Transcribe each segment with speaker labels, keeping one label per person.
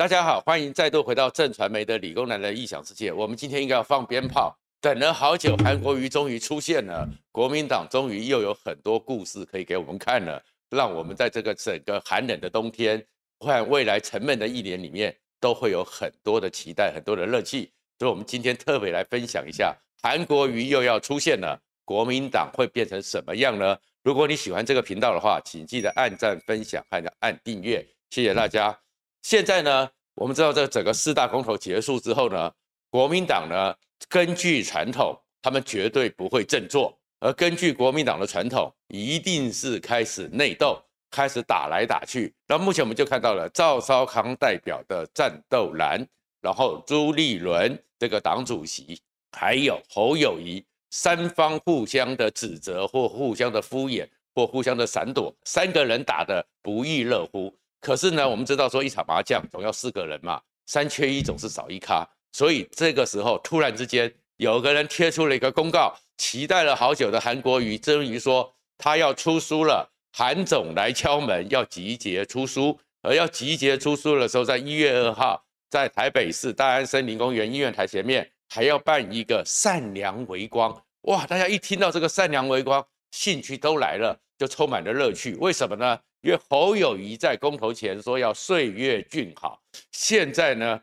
Speaker 1: 大家好，欢迎再度回到正传媒的理工男的异想世界。我们今天应该要放鞭炮，等了好久，韩国瑜终于出现了，国民党终于又有很多故事可以给我们看了，让我们在这个整个寒冷的冬天，或未来沉闷的一年里面，都会有很多的期待，很多的热气。所以，我们今天特别来分享一下，韩国瑜又要出现了，国民党会变成什么样呢？如果你喜欢这个频道的话，请记得按赞、分享还有按订阅，谢谢大家。现在呢，我们知道这整个四大公投结束之后呢，国民党呢，根据传统，他们绝对不会振作，而根据国民党的传统，一定是开始内斗，开始打来打去。那目前我们就看到了赵少康代表的战斗蓝，然后朱立伦这个党主席，还有侯友谊，三方互相的指责或互相的敷衍或互相的闪躲，三个人打得不亦乐乎。可是呢，我们知道说一场麻将总要四个人嘛，三缺一总是少一咖，所以这个时候突然之间有个人贴出了一个公告，期待了好久的韩国瑜终于说他要出书了，韩总来敲门要集结出书，而要集结出书的时候，在一月二号在台北市大安森林公园音乐台前面还要办一个善良微光，哇，大家一听到这个善良微光，兴趣都来了，就充满了乐趣，为什么呢？因为侯友谊在公投前说要岁月静好，现在呢，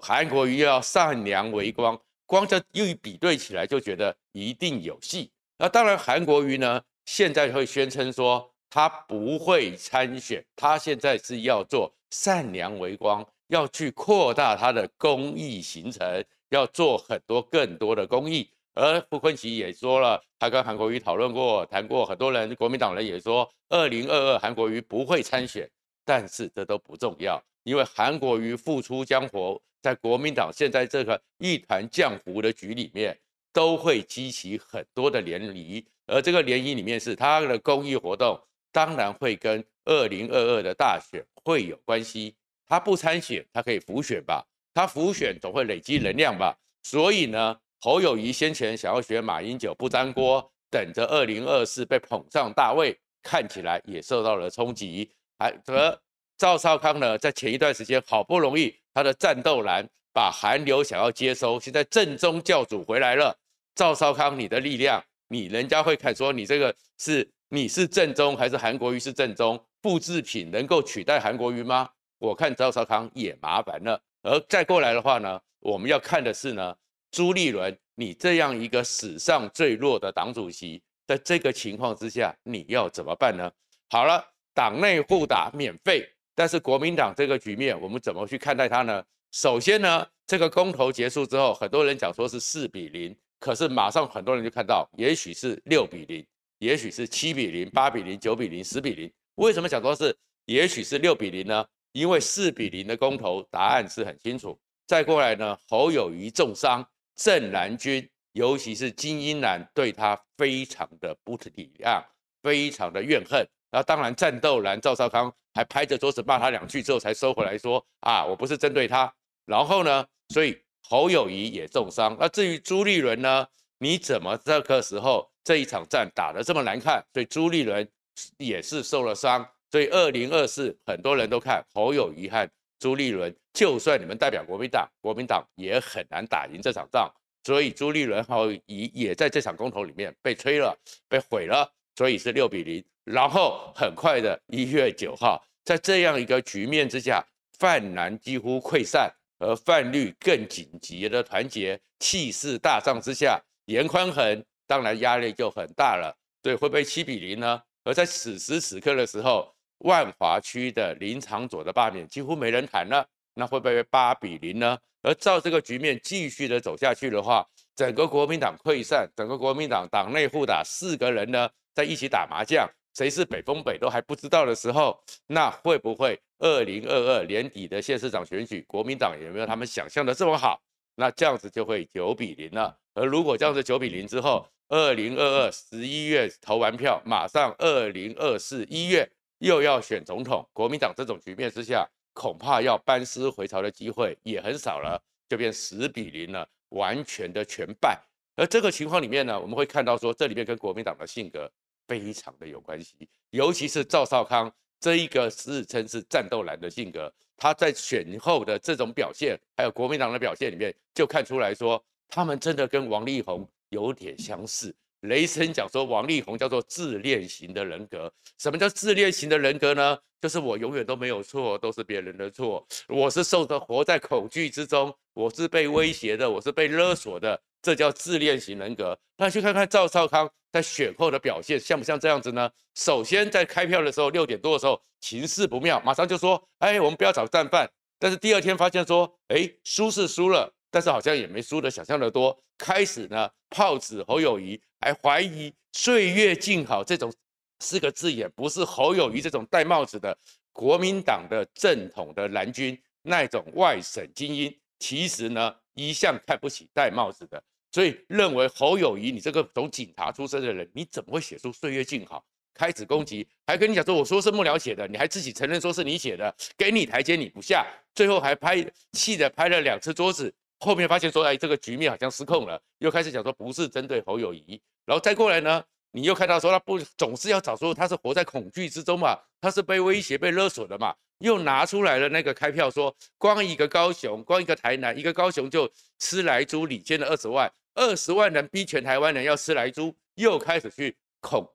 Speaker 1: 韩国瑜又要善良为光，光这又一比对起来，就觉得一定有戏。那当然，韩国瑜呢，现在会宣称说他不会参选，他现在是要做善良为光，要去扩大他的公益行程，要做很多更多的公益。而傅昆萁也说了，他跟韩国瑜讨论过、谈过，很多人国民党人也说，二零二二韩国瑜不会参选，但是这都不重要，因为韩国瑜复出江湖，在国民党现在这个一团浆糊的局里面，都会激起很多的涟漪，而这个涟漪里面是他的公益活动，当然会跟二零二二的大选会有关系。他不参选，他可以浮选吧？他浮选总会累积能量吧？所以呢？侯友宜先前想要学马英九不沾锅，等着二零二四被捧上大位，看起来也受到了冲击。还和赵少康呢，在前一段时间好不容易他的战斗蓝把韩流想要接收，现在正宗教主回来了。赵少康，你的力量，你人家会看说你这个是你是正宗还是韩国瑜是正宗？复制品能够取代韩国瑜吗？我看赵少康也麻烦了。而再过来的话呢，我们要看的是呢。朱立伦，你这样一个史上最弱的党主席，在这个情况之下，你要怎么办呢？好了，党内互打免费，但是国民党这个局面，我们怎么去看待它呢？首先呢，这个公投结束之后，很多人讲说是四比零，可是马上很多人就看到，也许是六比零，也许是七比零、八比零、九比零、十比零。为什么讲说是也许是六比零呢？因为四比零的公投答案是很清楚。再过来呢，侯友谊重伤。正蓝军，尤其是精英蓝，对他非常的不体谅，非常的怨恨。然后当然，战斗蓝赵少康还拍着桌子骂他两句之后，才收回来说啊，我不是针对他。然后呢，所以侯友谊也重伤。那至于朱立伦呢？你怎么这个时候这一场战打得这么难看？所以朱立伦也是受了伤。所以二零二四很多人都看侯友宜和。朱立伦，就算你们代表国民党，国民党也很难打赢这场仗。所以朱立伦后也也在这场公投里面被吹了，被毁了。所以是六比零。然后很快的一月九号，在这样一个局面之下，泛蓝几乎溃散，而泛绿更紧急的团结，气势大涨之下，严宽恒当然压力就很大了。对，会不会七比零呢？而在此时此刻的时候。万华区的林昶佐的罢免几乎没人谈了，那会不会八比零呢？而照这个局面继续的走下去的话，整个国民党溃散，整个国民党党内互打，四个人呢在一起打麻将，谁是北风北都还不知道的时候，那会不会二零二二年底的县市长选举，国民党有没有他们想象的这么好？那这样子就会九比零了。而如果这样子九比零之后，二零二二十一月投完票，马上二零二四一月。又要选总统，国民党这种局面之下，恐怕要班师回朝的机会也很少了，就变十比零了，完全的全败。而这个情况里面呢，我们会看到说，这里面跟国民党的性格非常的有关系，尤其是赵少康这一个自称是战斗蓝的性格，他在选后的这种表现，还有国民党的表现里面，就看出来说，他们真的跟王力宏有点相似。雷声讲说，王力宏叫做自恋型的人格。什么叫自恋型的人格呢？就是我永远都没有错，都是别人的错。我是受着活在恐惧之中，我是被威胁的，我是被勒索的，这叫自恋型人格。那去看看赵少康在选后的表现，像不像这样子呢？首先在开票的时候，六点多的时候，情势不妙，马上就说，哎，我们不要找战犯。但是第二天发现说，哎，输是输了。但是好像也没输的想象的多，开始呢炮子侯友宜，还怀疑“岁月静好”这种四个字眼不是侯友谊这种戴帽子的国民党的正统的蓝军那种外省精英，其实呢一向看不起戴帽子的，所以认为侯友谊你这个从警察出身的人，你怎么会写出“岁月静好”？开始攻击，还跟你讲说我说是幕僚写的，你还自己承认说是你写的，给你台阶你不下，最后还拍气的拍了两次桌子。后面发现说，哎，这个局面好像失控了，又开始讲说不是针对侯友谊，然后再过来呢，你又看到说他不总是要找说他是活在恐惧之中嘛，他是被威胁、被勒索的嘛，又拿出来了那个开票说，光一个高雄，光一个台南，一个高雄就吃来猪领先了二十万，二十万人逼全台湾人要吃来猪，又开始去恐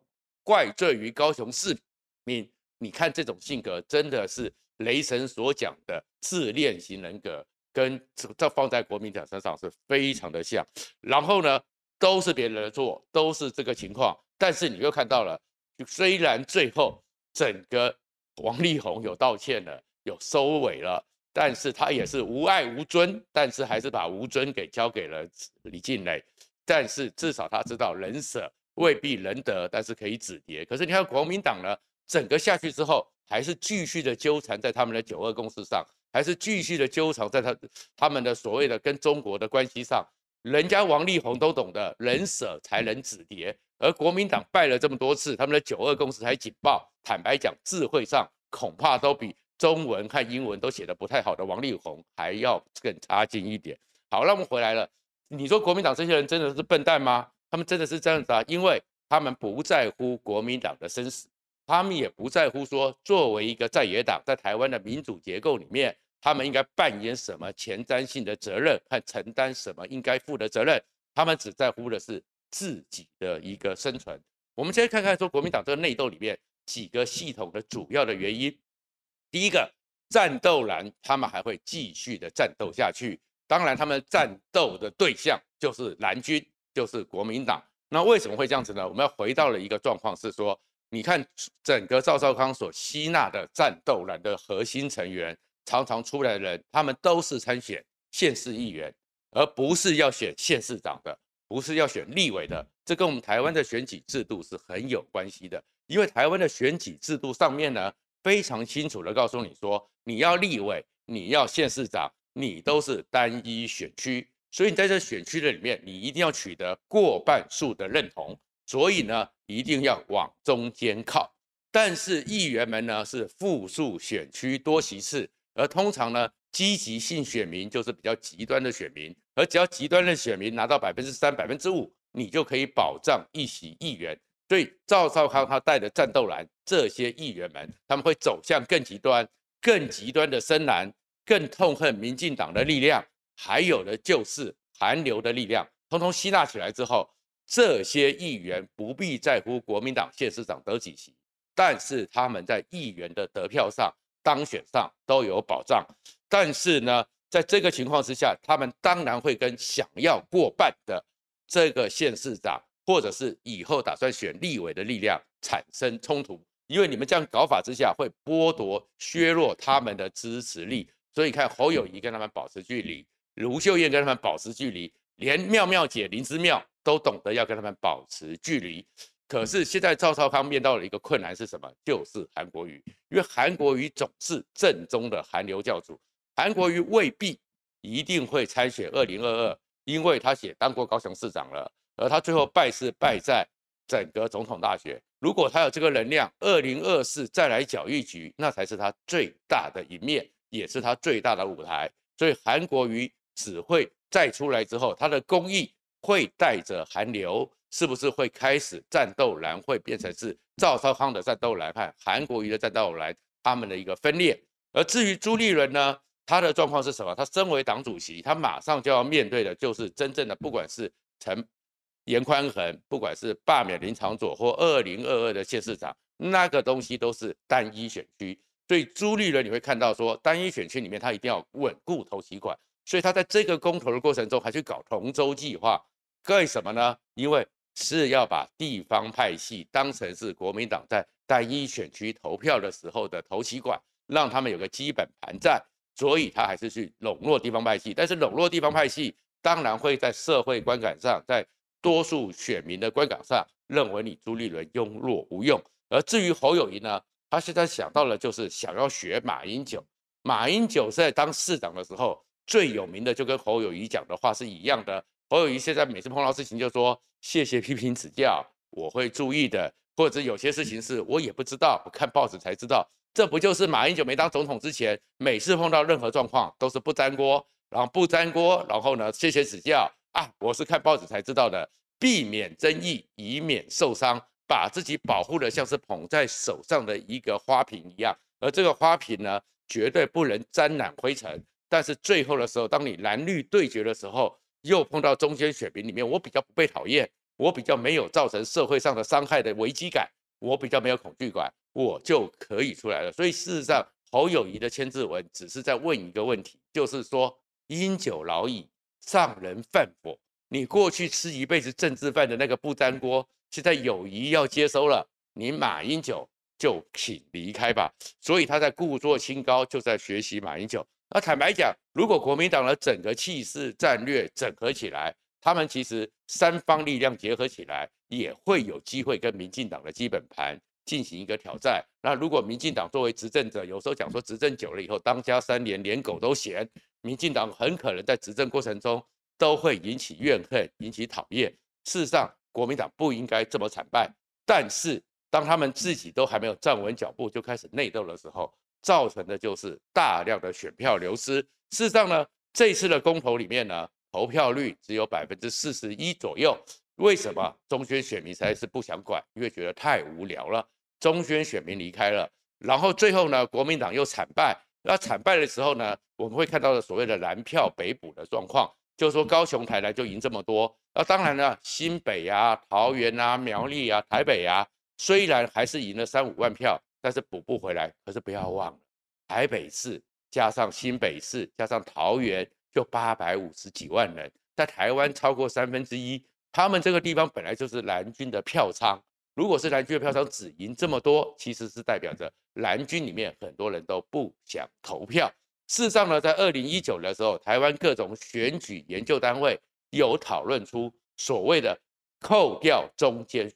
Speaker 1: 怪罪于高雄市民，你看这种性格真的是雷神所讲的自恋型人格。跟这放在国民党身上是非常的像，然后呢，都是别人的错，都是这个情况，但是你又看到了，虽然最后整个王力宏有道歉了，有收尾了，但是他也是无爱无尊，但是还是把无尊给交给了李静蕾，但是至少他知道人舍未必人得，但是可以止跌。可是你看国民党呢，整个下去之后，还是继续的纠缠在他们的九二共识上。还是继续的纠缠在他他们的所谓的跟中国的关系上，人家王力宏都懂得人舍才能止跌，而国民党败了这么多次，他们的九二共识还警报，坦白讲，智慧上恐怕都比中文和英文都写得不太好的王力宏还要更差劲一点。好，那我们回来了，你说国民党这些人真的是笨蛋吗？他们真的是这样子啊？因为他们不在乎国民党的生死，他们也不在乎说作为一个在野党，在台湾的民主结构里面。他们应该扮演什么前瞻性的责任和承担什么应该负的责任？他们只在乎的是自己的一个生存。我们先看看说国民党这个内斗里面几个系统的主要的原因。第一个，战斗蓝，他们还会继续的战斗下去。当然，他们战斗的对象就是蓝军，就是国民党。那为什么会这样子呢？我们要回到了一个状况是说，你看整个赵少康所吸纳的战斗蓝的核心成员。常常出来的人，他们都是参选县市议员，而不是要选县市长的，不是要选立委的。这跟我们台湾的选举制度是很有关系的。因为台湾的选举制度上面呢，非常清楚的告诉你说，你要立委，你要县市长，你都是单一选区，所以你在这选区的里面，你一定要取得过半数的认同，所以呢，一定要往中间靠。但是议员们呢，是复数选区多席次。而通常呢，积极性选民就是比较极端的选民，而只要极端的选民拿到百分之三、百分之五，你就可以保障一席议员。所以赵少康他带的战斗蓝这些议员们，他们会走向更极端、更极端的深蓝，更痛恨民进党的力量，还有的就是韩流的力量，通通吸纳起来之后，这些议员不必在乎国民党县市长得几席，但是他们在议员的得票上。当选上都有保障，但是呢，在这个情况之下，他们当然会跟想要过半的这个县市长，或者是以后打算选立委的力量产生冲突，因为你们这样搞法之下，会剥夺、削弱他们的支持力。所以看侯友宜跟他们保持距离，卢秀燕跟他们保持距离，连妙妙姐林之妙都懂得要跟他们保持距离。可是现在赵少康面到了一个困难是什么？就是韩国瑜，因为韩国瑜总是正宗的韩流教主，韩国瑜未必一定会参选二零二二，因为他也当过高雄市长了，而他最后败是败在整个总统大选。如果他有这个能量，二零二四再来搅一局，那才是他最大的一面，也是他最大的舞台。所以韩国瑜只会再出来之后，他的公益会带着韩流。是不是会开始战斗蓝会变成是赵少康的战斗来看，韩国瑜的战斗来，他们的一个分裂。而至于朱立伦呢，他的状况是什么？他身为党主席，他马上就要面对的就是真正的，不管是陈严宽恒，不管是罢免林长佐或二零二二的县市长，那个东西都是单一选区。所以朱立伦你会看到说，单一选区里面他一定要稳固头期款，所以他在这个公投的过程中还去搞同舟计划，为什么呢？因为是要把地方派系当成是国民党在单一选区投票的时候的头期款。让他们有个基本盘在，所以他还是去笼络地方派系。但是笼络地方派系，当然会在社会观感上，在多数选民的观感上，认为你朱立伦庸弱无用。而至于侯友谊呢，他现在想到了就是想要学马英九。马英九在当市长的时候，最有名的就跟侯友谊讲的话是一样的。侯友宜现在每次碰到事情就说谢谢批评指教，我会注意的。或者有些事情是我也不知道，我看报纸才知道。这不就是马英九没当总统之前，每次碰到任何状况都是不沾锅，然后不沾锅，然后呢，谢谢指教啊，我是看报纸才知道的，避免争议，以免受伤，把自己保护的像是捧在手上的一个花瓶一样，而这个花瓶呢，绝对不能沾染灰尘。但是最后的时候，当你蓝绿对决的时候，又碰到中间选民里面，我比较不被讨厌，我比较没有造成社会上的伤害的危机感，我比较没有恐惧感。我就可以出来了，所以事实上，侯友宜的签字文只是在问一个问题，就是说，英酒劳矣，上人饭否？你过去吃一辈子政治饭的那个不粘锅，现在友谊要接收了，你马英九就请离开吧。所以他在故作清高，就在学习马英九。那坦白讲，如果国民党的整个气势战略整合起来，他们其实三方力量结合起来，也会有机会跟民进党的基本盘。进行一个挑战。那如果民进党作为执政者，有时候讲说执政久了以后，当家三年连狗都嫌，民进党很可能在执政过程中都会引起怨恨，引起讨厌。事实上，国民党不应该这么惨败。但是，当他们自己都还没有站稳脚步，就开始内斗的时候，造成的就是大量的选票流失。事实上呢，这次的公投里面呢，投票率只有百分之四十一左右。为什么中宣选民实在是不想管？因为觉得太无聊了。中宣选民离开了，然后最后呢，国民党又惨败。那惨败的时候呢，我们会看到的所谓的蓝票北补的状况，就是说高雄、台南就赢这么多。那当然呢，新北啊、桃园啊、苗栗啊、台北啊，虽然还是赢了三五万票，但是补不回来。可是不要忘了，台北市加上新北市加上桃园，就八百五十几万人，在台湾超过三分之一。他们这个地方本来就是蓝军的票仓，如果是蓝军的票仓只赢这么多，其实是代表着蓝军里面很多人都不想投票。事实上呢，在二零一九的时候，台湾各种选举研究单位有讨论出所谓的扣掉中间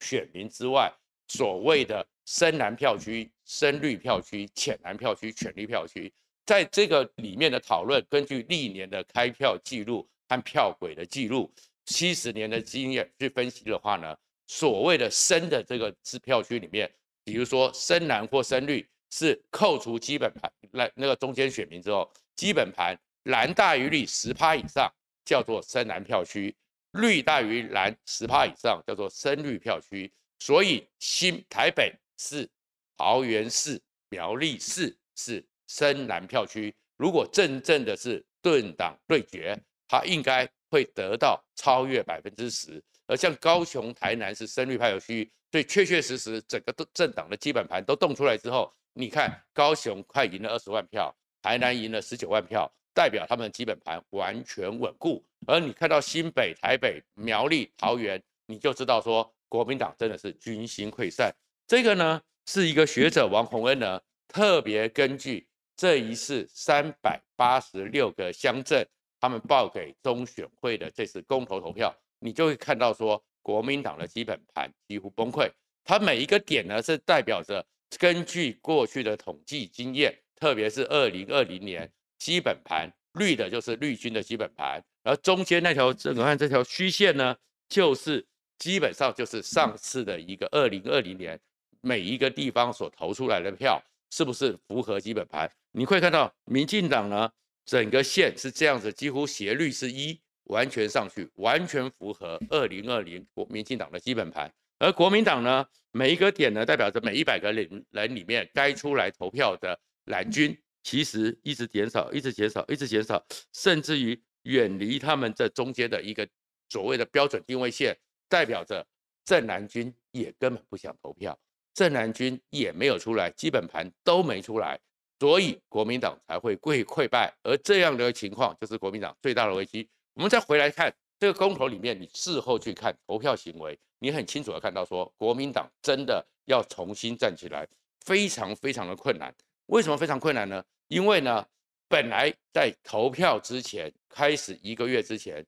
Speaker 1: 选民之外，所谓的深蓝票区、深绿票区、浅蓝票区、浅绿票区，在这个里面的讨论，根据历年的开票记录和票轨的记录。七十年的经验去分析的话呢，所谓的深的这个支票区里面，比如说深蓝或深绿，是扣除基本盘来那个中间选民之后，基本盘蓝大于绿十趴以上叫做深蓝票区，绿大于蓝十趴以上叫做深绿票区。所以新台北是、桃园市、苗栗市是深蓝票区。如果真正的是政党对决，他应该。会得到超越百分之十，而像高雄、台南是深绿票区，所以确确实实整个政党的基本盘都动出来之后，你看高雄快赢了二十万票，台南赢了十九万票，代表他们的基本盘完全稳固。而你看到新北、台北、苗栗、桃园，你就知道说国民党真的是军心溃散。这个呢是一个学者王洪恩呢特别根据这一次三百八十六个乡镇。他们报给中选会的这次公投投票，你就会看到说，国民党的基本盘几乎崩溃。它每一个点呢，是代表着根据过去的统计经验，特别是二零二零年基本盘绿的就是绿军的基本盘，而中间那条这个看这条虚线呢，就是基本上就是上次的一个二零二零年每一个地方所投出来的票是不是符合基本盘？你会看到民进党呢。整个线是这样子，几乎斜率是一，完全上去，完全符合二零二零国民进党的基本盘。而国民党呢，每一个点呢，代表着每一百个人人里面该出来投票的蓝军，其实一直减少，一直减少，一直减少，甚至于远离他们这中间的一个所谓的标准定位线，代表着正蓝军也根本不想投票，正蓝军也没有出来，基本盘都没出来，所以国民党才会溃溃败。而这样的情况就是国民党最大的危机。我们再回来看这个公投里面，你事后去看投票行为，你很清楚的看到说，国民党真的要重新站起来，非常非常的困难。为什么非常困难呢？因为呢，本来在投票之前，开始一个月之前。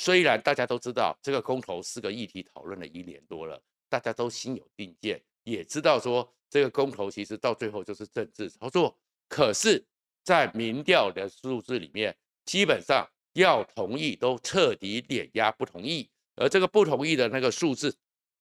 Speaker 1: 虽然大家都知道这个公投是个议题，讨论了一年多了，大家都心有定见，也知道说这个公投其实到最后就是政治操作。可是，在民调的数字里面，基本上要同意都彻底碾压不同意，而这个不同意的那个数字，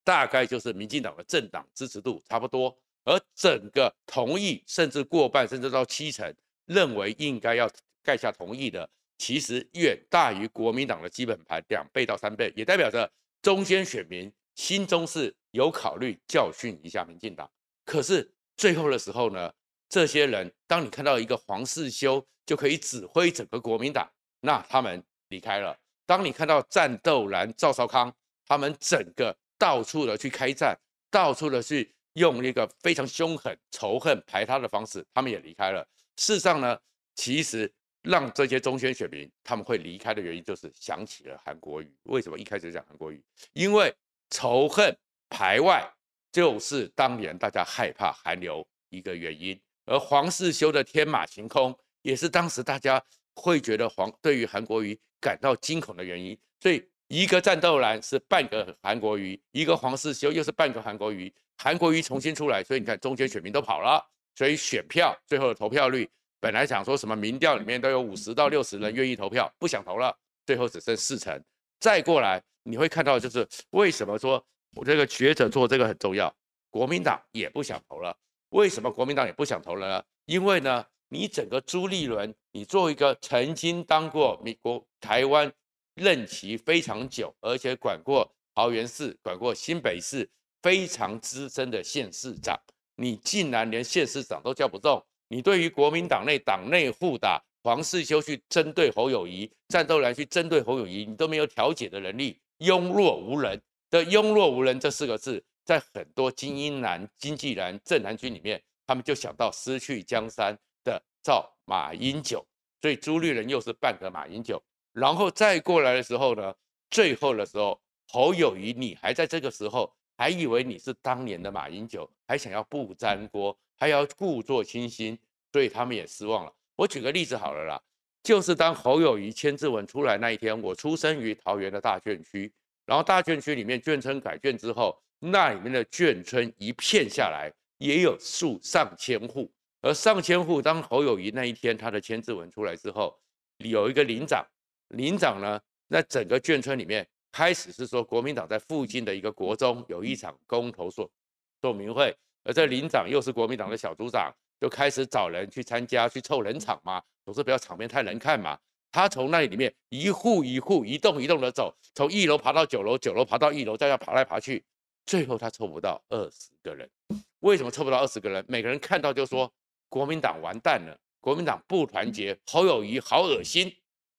Speaker 1: 大概就是民进党的政党支持度差不多，而整个同意甚至过半，甚至到七成，认为应该要盖下同意的。其实远大于国民党的基本盘两倍到三倍，也代表着中间选民心中是有考虑教训一下民进党。可是最后的时候呢，这些人当你看到一个黄世修就可以指挥整个国民党，那他们离开了；当你看到战斗蓝赵少康，他们整个到处的去开战，到处的去用一个非常凶狠、仇恨排他的方式，他们也离开了。事实上呢，其实。让这些中间选民他们会离开的原因，就是想起了韩国瑜。为什么一开始讲韩国瑜？因为仇恨排外就是当年大家害怕韩流一个原因。而黄世修的天马行空，也是当时大家会觉得黄对于韩国瑜感到惊恐的原因。所以一个战斗蓝是半个韩国瑜，一个黄世修又是半个韩国瑜。韩国瑜重新出来，所以你看中间选民都跑了，所以选票最后的投票率。本来想说什么民调里面都有五十到六十人愿意投票，不想投了，最后只剩四成。再过来你会看到，就是为什么说我这个学者做这个很重要？国民党也不想投了。为什么国民党也不想投了呢？因为呢，你整个朱立伦，你做一个曾经当过美国台湾任期非常久，而且管过桃园市、管过新北市非常资深的县市长，你竟然连县市长都叫不动。你对于国民党内党内互打，黄世修去针对侯友谊，战斗蓝去针对侯友谊，你都没有调解的能力，庸弱无能的庸弱无能这四个字，在很多精英男、经济人、正男军里面，他们就想到失去江山的赵马英九，所以朱立伦又是半个马英九，然后再过来的时候呢，最后的时候侯友宜，你还在这个时候还以为你是当年的马英九，还想要不沾锅。还要故作清新，所以他们也失望了。我举个例子好了啦，就是当侯友谊签字文出来那一天，我出生于桃园的大圈区，然后大圈区里面眷村改建之后，那里面的眷村一片下来也有数上千户，而上千户当侯友谊那一天他的签字文出来之后，有一个领长，领长呢，那整个眷村里面开始是说国民党在附近的一个国中有一场公投说说明会。而这林长又是国民党的小组长，就开始找人去参加，去凑人场嘛，总是不要场面太难看嘛。他从那里面一户一户、一栋一栋的走，从一楼爬到九楼，九楼爬到一楼，再要爬来爬去，最后他凑不到二十个人。为什么凑不到二十个人？每个人看到就说国民党完蛋了，国民党不团结，侯友谊好恶心，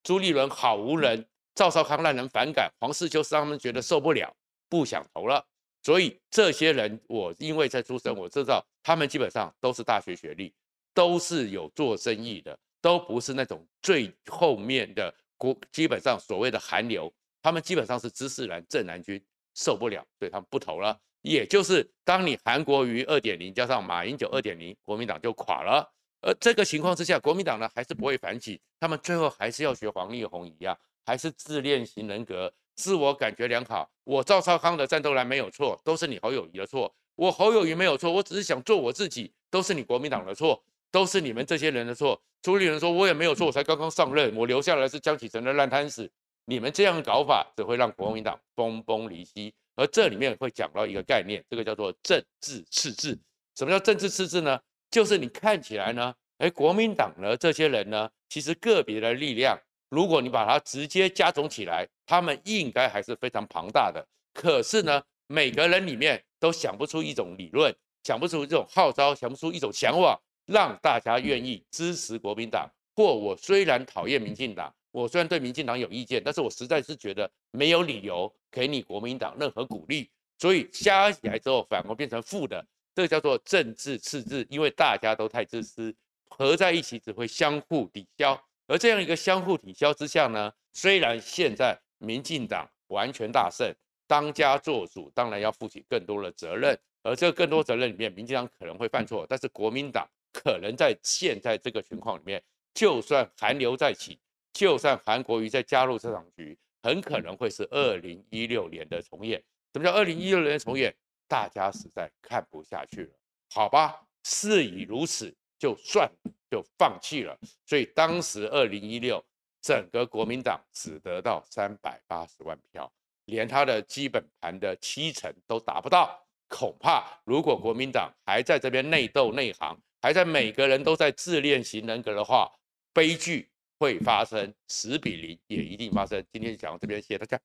Speaker 1: 朱立伦好无能，赵少康让人反感，黄世修让他们觉得受不了，不想投了。所以这些人，我因为在出生，我知道他们基本上都是大学学历，都是有做生意的，都不是那种最后面的国，基本上所谓的寒流，他们基本上是知识蓝、正蓝军，受不了，所以他们不投了。也就是当你韩国瑜二点零加上马英九二点零，国民党就垮了。而这个情况之下，国民党呢还是不会反击，他们最后还是要学黄立宏一样，还是自恋型人格。自我感觉良好，我赵少康的战斗蓝没有错，都是你侯友谊的错。我侯友谊没有错，我只是想做我自己，都是你国民党的错，都是你们这些人的错。朱立伦说，我也没有错，我才刚刚上任，我留下来是江启臣的烂摊子。你们这样搞法只会让国民党分崩离析。而这里面会讲到一个概念，这个叫做政治赤字。什么叫政治赤字呢？就是你看起来呢，哎，国民党呢这些人呢，其实个别的力量。如果你把它直接加总起来，他们应该还是非常庞大的。可是呢，每个人里面都想不出一种理论，想不出这种号召，想不出一种想法，让大家愿意支持国民党。或我虽然讨厌民进党，我虽然对民进党有意见，但是我实在是觉得没有理由给你国民党任何鼓励，所以加起来之后反而变成负的，这个叫做政治赤字，因为大家都太自私，合在一起只会相互抵消，而这样一个相互抵消之下呢，虽然现在民进党完全大胜，当家作主，当然要负起更多的责任，而这个更多责任里面，民进党可能会犯错，但是国民党可能在现在这个情况里面。就算韩流再起，就算韩国瑜再加入这场局，很可能会是二零一六年的重演。什么叫二零一六年的重演？大家实在看不下去了，好吧，事已如此，就算就放弃了。所以当时二零一六，整个国民党只得到三百八十万票，连他的基本盘的七成都达不到。恐怕如果国民党还在这边内斗内行，还在每个人都在自恋型人格的话，悲剧会发生，十比零也一定发生。今天就讲到这边，谢谢大家。